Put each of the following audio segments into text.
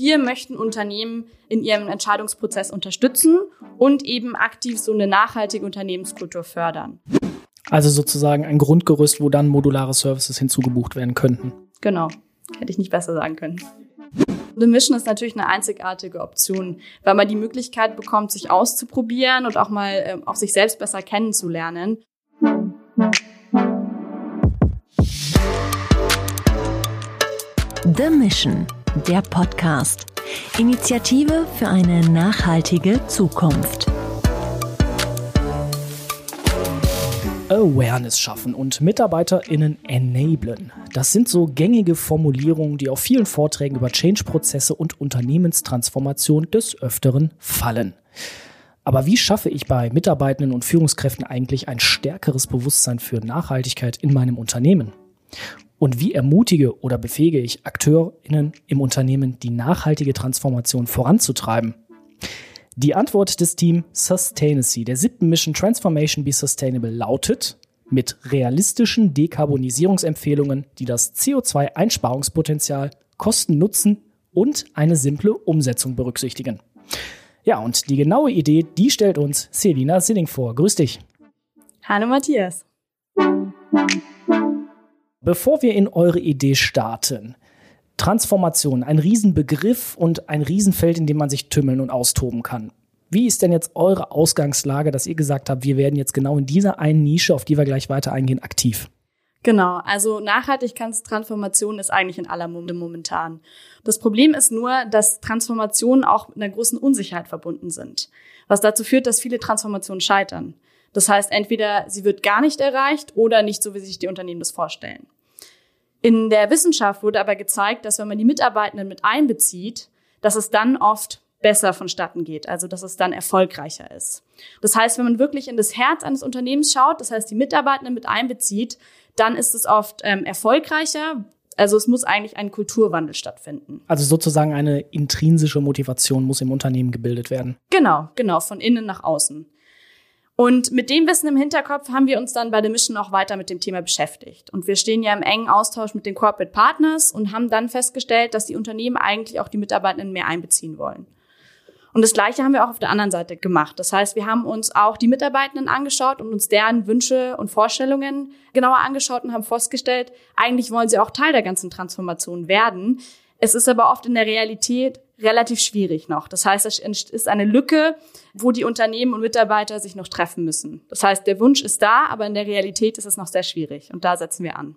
wir möchten Unternehmen in ihrem Entscheidungsprozess unterstützen und eben aktiv so eine nachhaltige Unternehmenskultur fördern. Also sozusagen ein Grundgerüst, wo dann modulare Services hinzugebucht werden könnten. Genau, hätte ich nicht besser sagen können. The Mission ist natürlich eine einzigartige Option, weil man die Möglichkeit bekommt, sich auszuprobieren und auch mal äh, auch sich selbst besser kennenzulernen. The Mission, der Podcast. Initiative für eine nachhaltige Zukunft. Awareness schaffen und MitarbeiterInnen enablen. Das sind so gängige Formulierungen, die auf vielen Vorträgen über Change-Prozesse und Unternehmenstransformation des Öfteren fallen. Aber wie schaffe ich bei Mitarbeitenden und Führungskräften eigentlich ein stärkeres Bewusstsein für Nachhaltigkeit in meinem Unternehmen? Und wie ermutige oder befähige ich AkteurInnen im Unternehmen, die nachhaltige Transformation voranzutreiben? Die Antwort des Teams Sustainacy der siebten Mission Transformation Be Sustainable lautet, mit realistischen Dekarbonisierungsempfehlungen, die das CO2-Einsparungspotenzial, Kosten, Nutzen und eine simple Umsetzung berücksichtigen. Ja, und die genaue Idee, die stellt uns Selina Silling vor. Grüß dich. Hallo Matthias. Bevor wir in eure Idee starten, Transformation, ein Riesenbegriff und ein Riesenfeld, in dem man sich tümmeln und austoben kann. Wie ist denn jetzt eure Ausgangslage, dass ihr gesagt habt, wir werden jetzt genau in dieser einen Nische, auf die wir gleich weiter eingehen, aktiv? Genau, also Nachhaltigkeitstransformation ist eigentlich in aller Munde momentan. Das Problem ist nur, dass Transformationen auch mit einer großen Unsicherheit verbunden sind, was dazu führt, dass viele Transformationen scheitern. Das heißt, entweder sie wird gar nicht erreicht oder nicht so, wie sich die Unternehmen das vorstellen. In der Wissenschaft wurde aber gezeigt, dass wenn man die Mitarbeitenden mit einbezieht, dass es dann oft besser vonstatten geht, also dass es dann erfolgreicher ist. Das heißt, wenn man wirklich in das Herz eines Unternehmens schaut, das heißt die Mitarbeitenden mit einbezieht, dann ist es oft ähm, erfolgreicher. Also es muss eigentlich ein Kulturwandel stattfinden. Also sozusagen eine intrinsische Motivation muss im Unternehmen gebildet werden. Genau, genau, von innen nach außen. Und mit dem Wissen im Hinterkopf haben wir uns dann bei der Mission auch weiter mit dem Thema beschäftigt. Und wir stehen ja im engen Austausch mit den Corporate Partners und haben dann festgestellt, dass die Unternehmen eigentlich auch die Mitarbeitenden mehr einbeziehen wollen. Und das Gleiche haben wir auch auf der anderen Seite gemacht. Das heißt, wir haben uns auch die Mitarbeitenden angeschaut und uns deren Wünsche und Vorstellungen genauer angeschaut und haben festgestellt, eigentlich wollen sie auch Teil der ganzen Transformation werden. Es ist aber oft in der Realität relativ schwierig noch. Das heißt, es ist eine Lücke, wo die Unternehmen und Mitarbeiter sich noch treffen müssen. Das heißt, der Wunsch ist da, aber in der Realität ist es noch sehr schwierig. Und da setzen wir an.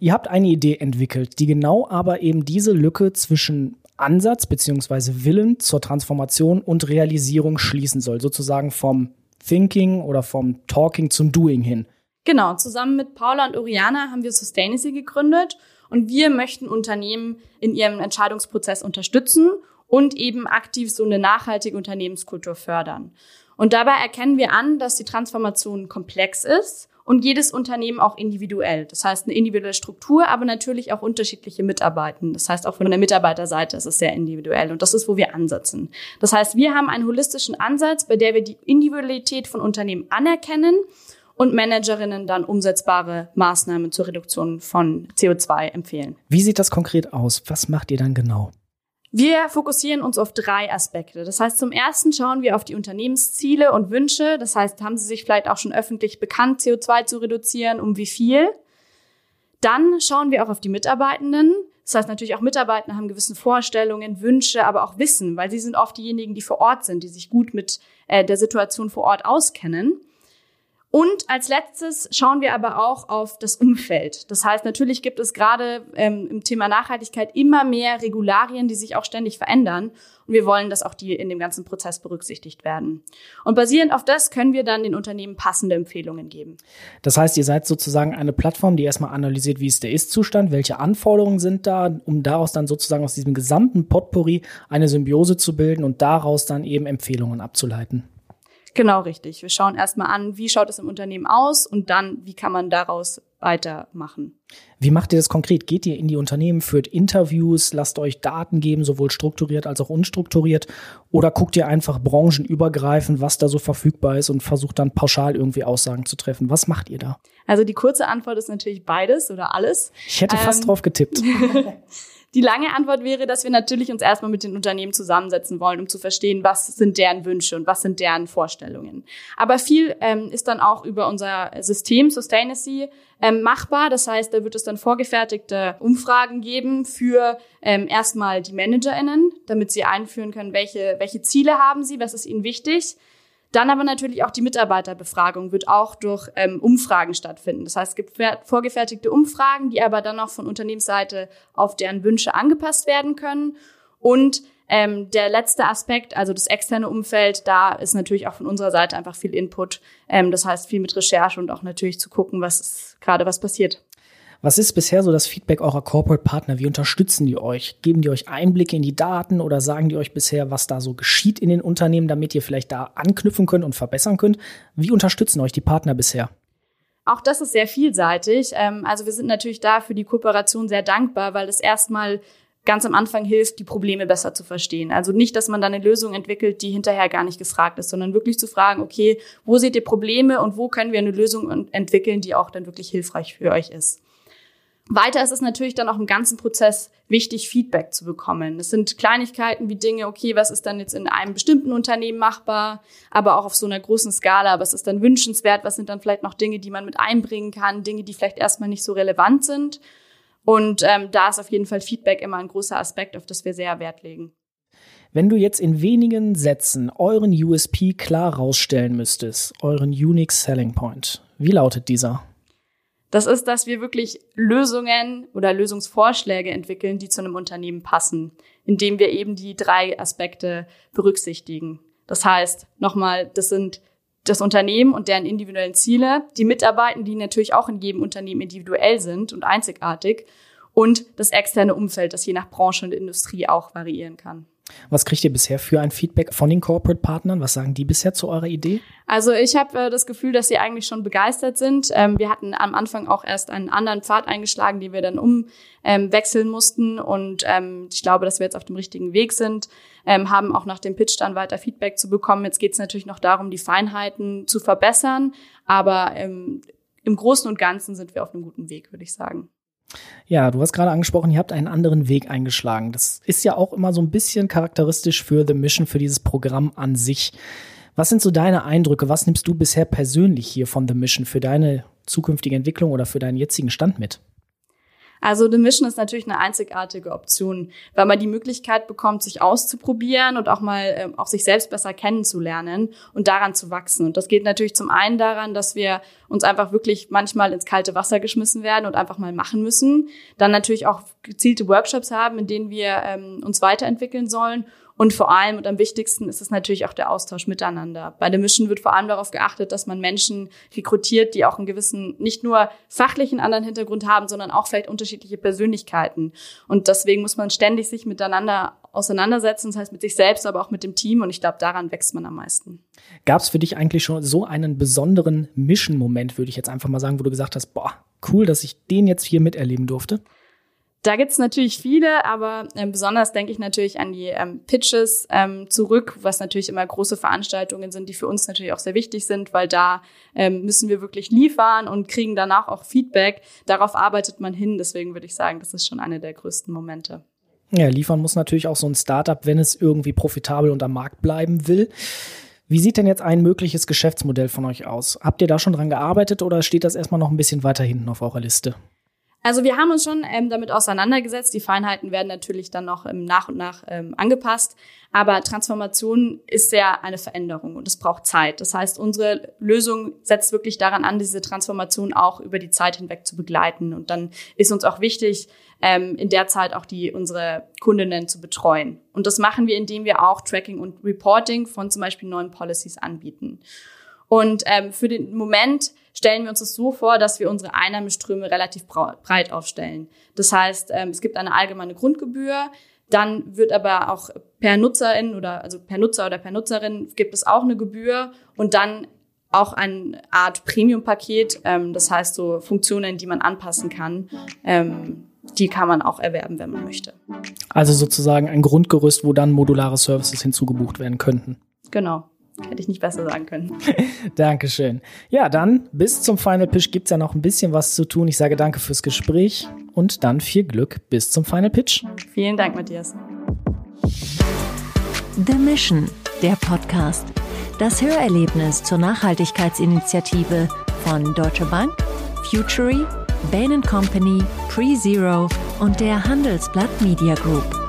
Ihr habt eine Idee entwickelt, die genau aber eben diese Lücke zwischen Ansatz bzw. Willen zur Transformation und Realisierung schließen soll, sozusagen vom Thinking oder vom Talking zum Doing hin. Genau, zusammen mit Paula und Oriana haben wir Sustainacy gegründet und wir möchten Unternehmen in ihrem Entscheidungsprozess unterstützen und eben aktiv so eine nachhaltige Unternehmenskultur fördern. Und dabei erkennen wir an, dass die Transformation komplex ist und jedes Unternehmen auch individuell. Das heißt, eine individuelle Struktur, aber natürlich auch unterschiedliche Mitarbeiter. Das heißt, auch von der Mitarbeiterseite ist es sehr individuell und das ist, wo wir ansetzen. Das heißt, wir haben einen holistischen Ansatz, bei der wir die Individualität von Unternehmen anerkennen und Managerinnen dann umsetzbare Maßnahmen zur Reduktion von CO2 empfehlen. Wie sieht das konkret aus? Was macht ihr dann genau? Wir fokussieren uns auf drei Aspekte. Das heißt, zum ersten schauen wir auf die Unternehmensziele und Wünsche. Das heißt, haben sie sich vielleicht auch schon öffentlich bekannt, CO2 zu reduzieren, um wie viel? Dann schauen wir auch auf die Mitarbeitenden. Das heißt natürlich auch Mitarbeiter haben gewisse Vorstellungen, Wünsche, aber auch Wissen, weil sie sind oft diejenigen, die vor Ort sind, die sich gut mit äh, der Situation vor Ort auskennen. Und als letztes schauen wir aber auch auf das Umfeld. Das heißt, natürlich gibt es gerade ähm, im Thema Nachhaltigkeit immer mehr Regularien, die sich auch ständig verändern. Und wir wollen, dass auch die in dem ganzen Prozess berücksichtigt werden. Und basierend auf das können wir dann den Unternehmen passende Empfehlungen geben. Das heißt, ihr seid sozusagen eine Plattform, die erstmal analysiert, wie ist der Ist-Zustand, welche Anforderungen sind da, um daraus dann sozusagen aus diesem gesamten Potpourri eine Symbiose zu bilden und daraus dann eben Empfehlungen abzuleiten. Genau richtig. Wir schauen erstmal an, wie schaut es im Unternehmen aus und dann, wie kann man daraus weitermachen. Wie macht ihr das konkret? Geht ihr in die Unternehmen, führt Interviews, lasst euch Daten geben, sowohl strukturiert als auch unstrukturiert? Oder guckt ihr einfach branchenübergreifend, was da so verfügbar ist und versucht dann pauschal irgendwie Aussagen zu treffen? Was macht ihr da? Also die kurze Antwort ist natürlich beides oder alles. Ich hätte fast ähm, drauf getippt. Die lange Antwort wäre, dass wir natürlich uns erstmal mit den Unternehmen zusammensetzen wollen, um zu verstehen, was sind deren Wünsche und was sind deren Vorstellungen. Aber viel ähm, ist dann auch über unser System Sustainacy ähm, machbar. Das heißt, da wird es dann vorgefertigte Umfragen geben für ähm, erstmal die ManagerInnen, damit sie einführen können, welche, welche Ziele haben sie, was ist ihnen wichtig dann aber natürlich auch die Mitarbeiterbefragung wird auch durch ähm, Umfragen stattfinden. Das heißt, es gibt vorgefertigte Umfragen, die aber dann auch von Unternehmensseite auf deren Wünsche angepasst werden können. Und ähm, der letzte Aspekt, also das externe Umfeld, da ist natürlich auch von unserer Seite einfach viel Input. Ähm, das heißt, viel mit Recherche und auch natürlich zu gucken, was gerade was passiert. Was ist bisher so das Feedback eurer Corporate Partner? Wie unterstützen die euch? Geben die euch Einblicke in die Daten oder sagen die euch bisher, was da so geschieht in den Unternehmen, damit ihr vielleicht da anknüpfen könnt und verbessern könnt? Wie unterstützen euch die Partner bisher? Auch das ist sehr vielseitig. Ähm, also wir sind natürlich da für die Kooperation sehr dankbar, weil es erstmal ganz am Anfang hilft, die Probleme besser zu verstehen. Also nicht, dass man dann eine Lösung entwickelt, die hinterher gar nicht gefragt ist, sondern wirklich zu fragen, okay, wo seht ihr Probleme und wo können wir eine Lösung entwickeln, die auch dann wirklich hilfreich für euch ist. Weiter ist es natürlich dann auch im ganzen Prozess wichtig, Feedback zu bekommen. Es sind Kleinigkeiten wie Dinge, okay, was ist dann jetzt in einem bestimmten Unternehmen machbar, aber auch auf so einer großen Skala, was ist dann wünschenswert, was sind dann vielleicht noch Dinge, die man mit einbringen kann, Dinge, die vielleicht erstmal nicht so relevant sind. Und ähm, da ist auf jeden Fall Feedback immer ein großer Aspekt, auf das wir sehr Wert legen. Wenn du jetzt in wenigen Sätzen euren USP klar rausstellen müsstest, euren Unique Selling Point, wie lautet dieser? Das ist, dass wir wirklich Lösungen oder Lösungsvorschläge entwickeln, die zu einem Unternehmen passen, indem wir eben die drei Aspekte berücksichtigen. Das heißt, nochmal, das sind das Unternehmen und deren individuellen Ziele, die Mitarbeiter, die natürlich auch in jedem Unternehmen individuell sind und einzigartig und das externe Umfeld, das je nach Branche und Industrie auch variieren kann. Was kriegt ihr bisher für ein Feedback von den Corporate Partnern? Was sagen die bisher zu eurer Idee? Also ich habe äh, das Gefühl, dass sie eigentlich schon begeistert sind. Ähm, wir hatten am Anfang auch erst einen anderen Pfad eingeschlagen, den wir dann umwechseln ähm, mussten. Und ähm, ich glaube, dass wir jetzt auf dem richtigen Weg sind. Ähm, haben auch nach dem Pitch dann weiter Feedback zu bekommen. Jetzt geht es natürlich noch darum, die Feinheiten zu verbessern. Aber ähm, im Großen und Ganzen sind wir auf einem guten Weg, würde ich sagen. Ja, du hast gerade angesprochen, ihr habt einen anderen Weg eingeschlagen. Das ist ja auch immer so ein bisschen charakteristisch für The Mission, für dieses Programm an sich. Was sind so deine Eindrücke? Was nimmst du bisher persönlich hier von The Mission für deine zukünftige Entwicklung oder für deinen jetzigen Stand mit? Also The Mission ist natürlich eine einzigartige Option, weil man die Möglichkeit bekommt, sich auszuprobieren und auch mal äh, auch sich selbst besser kennenzulernen und daran zu wachsen. Und das geht natürlich zum einen daran, dass wir uns einfach wirklich manchmal ins kalte Wasser geschmissen werden und einfach mal machen müssen. Dann natürlich auch gezielte Workshops haben, in denen wir ähm, uns weiterentwickeln sollen und vor allem und am wichtigsten ist es natürlich auch der Austausch miteinander. Bei der Mission wird vor allem darauf geachtet, dass man Menschen rekrutiert, die auch einen gewissen, nicht nur fachlichen anderen Hintergrund haben, sondern auch vielleicht unterschiedliche Persönlichkeiten. Und deswegen muss man ständig sich miteinander auseinandersetzen, das heißt mit sich selbst, aber auch mit dem Team. Und ich glaube, daran wächst man am meisten. Gab es für dich eigentlich schon so einen besonderen Mission-Moment, würde ich jetzt einfach mal sagen, wo du gesagt hast, boah, cool, dass ich den jetzt hier miterleben durfte? Da gibt's natürlich viele, aber ähm, besonders denke ich natürlich an die ähm, Pitches ähm, zurück, was natürlich immer große Veranstaltungen sind, die für uns natürlich auch sehr wichtig sind, weil da ähm, müssen wir wirklich liefern und kriegen danach auch Feedback. Darauf arbeitet man hin. Deswegen würde ich sagen, das ist schon eine der größten Momente. Ja, liefern muss natürlich auch so ein Startup, wenn es irgendwie profitabel und am Markt bleiben will. Wie sieht denn jetzt ein mögliches Geschäftsmodell von euch aus? Habt ihr da schon dran gearbeitet oder steht das erstmal noch ein bisschen weiter hinten auf eurer Liste? Also wir haben uns schon ähm, damit auseinandergesetzt. Die Feinheiten werden natürlich dann noch ähm, nach und nach ähm, angepasst. Aber Transformation ist ja eine Veränderung und es braucht Zeit. Das heißt, unsere Lösung setzt wirklich daran an, diese Transformation auch über die Zeit hinweg zu begleiten. Und dann ist uns auch wichtig, ähm, in der Zeit auch die unsere Kundinnen zu betreuen. Und das machen wir, indem wir auch Tracking und Reporting von zum Beispiel neuen Policies anbieten. Und ähm, für den Moment stellen wir uns das so vor, dass wir unsere Einnahmeströme relativ breit aufstellen. Das heißt, ähm, es gibt eine allgemeine Grundgebühr, dann wird aber auch per Nutzerin oder also per Nutzer oder per Nutzerin gibt es auch eine Gebühr und dann auch eine Art Premium-Paket, ähm, das heißt so Funktionen, die man anpassen kann. Ähm, die kann man auch erwerben, wenn man möchte. Also sozusagen ein Grundgerüst, wo dann modulare Services hinzugebucht werden könnten. Genau. Hätte ich nicht besser sagen können. Dankeschön. Ja, dann bis zum Final Pitch gibt's ja noch ein bisschen was zu tun. Ich sage danke fürs Gespräch und dann viel Glück bis zum Final Pitch. Vielen Dank, Matthias. The Mission, der Podcast. Das Hörerlebnis zur Nachhaltigkeitsinitiative von Deutsche Bank, Futury, Bain Company, PreZero und der Handelsblatt Media Group.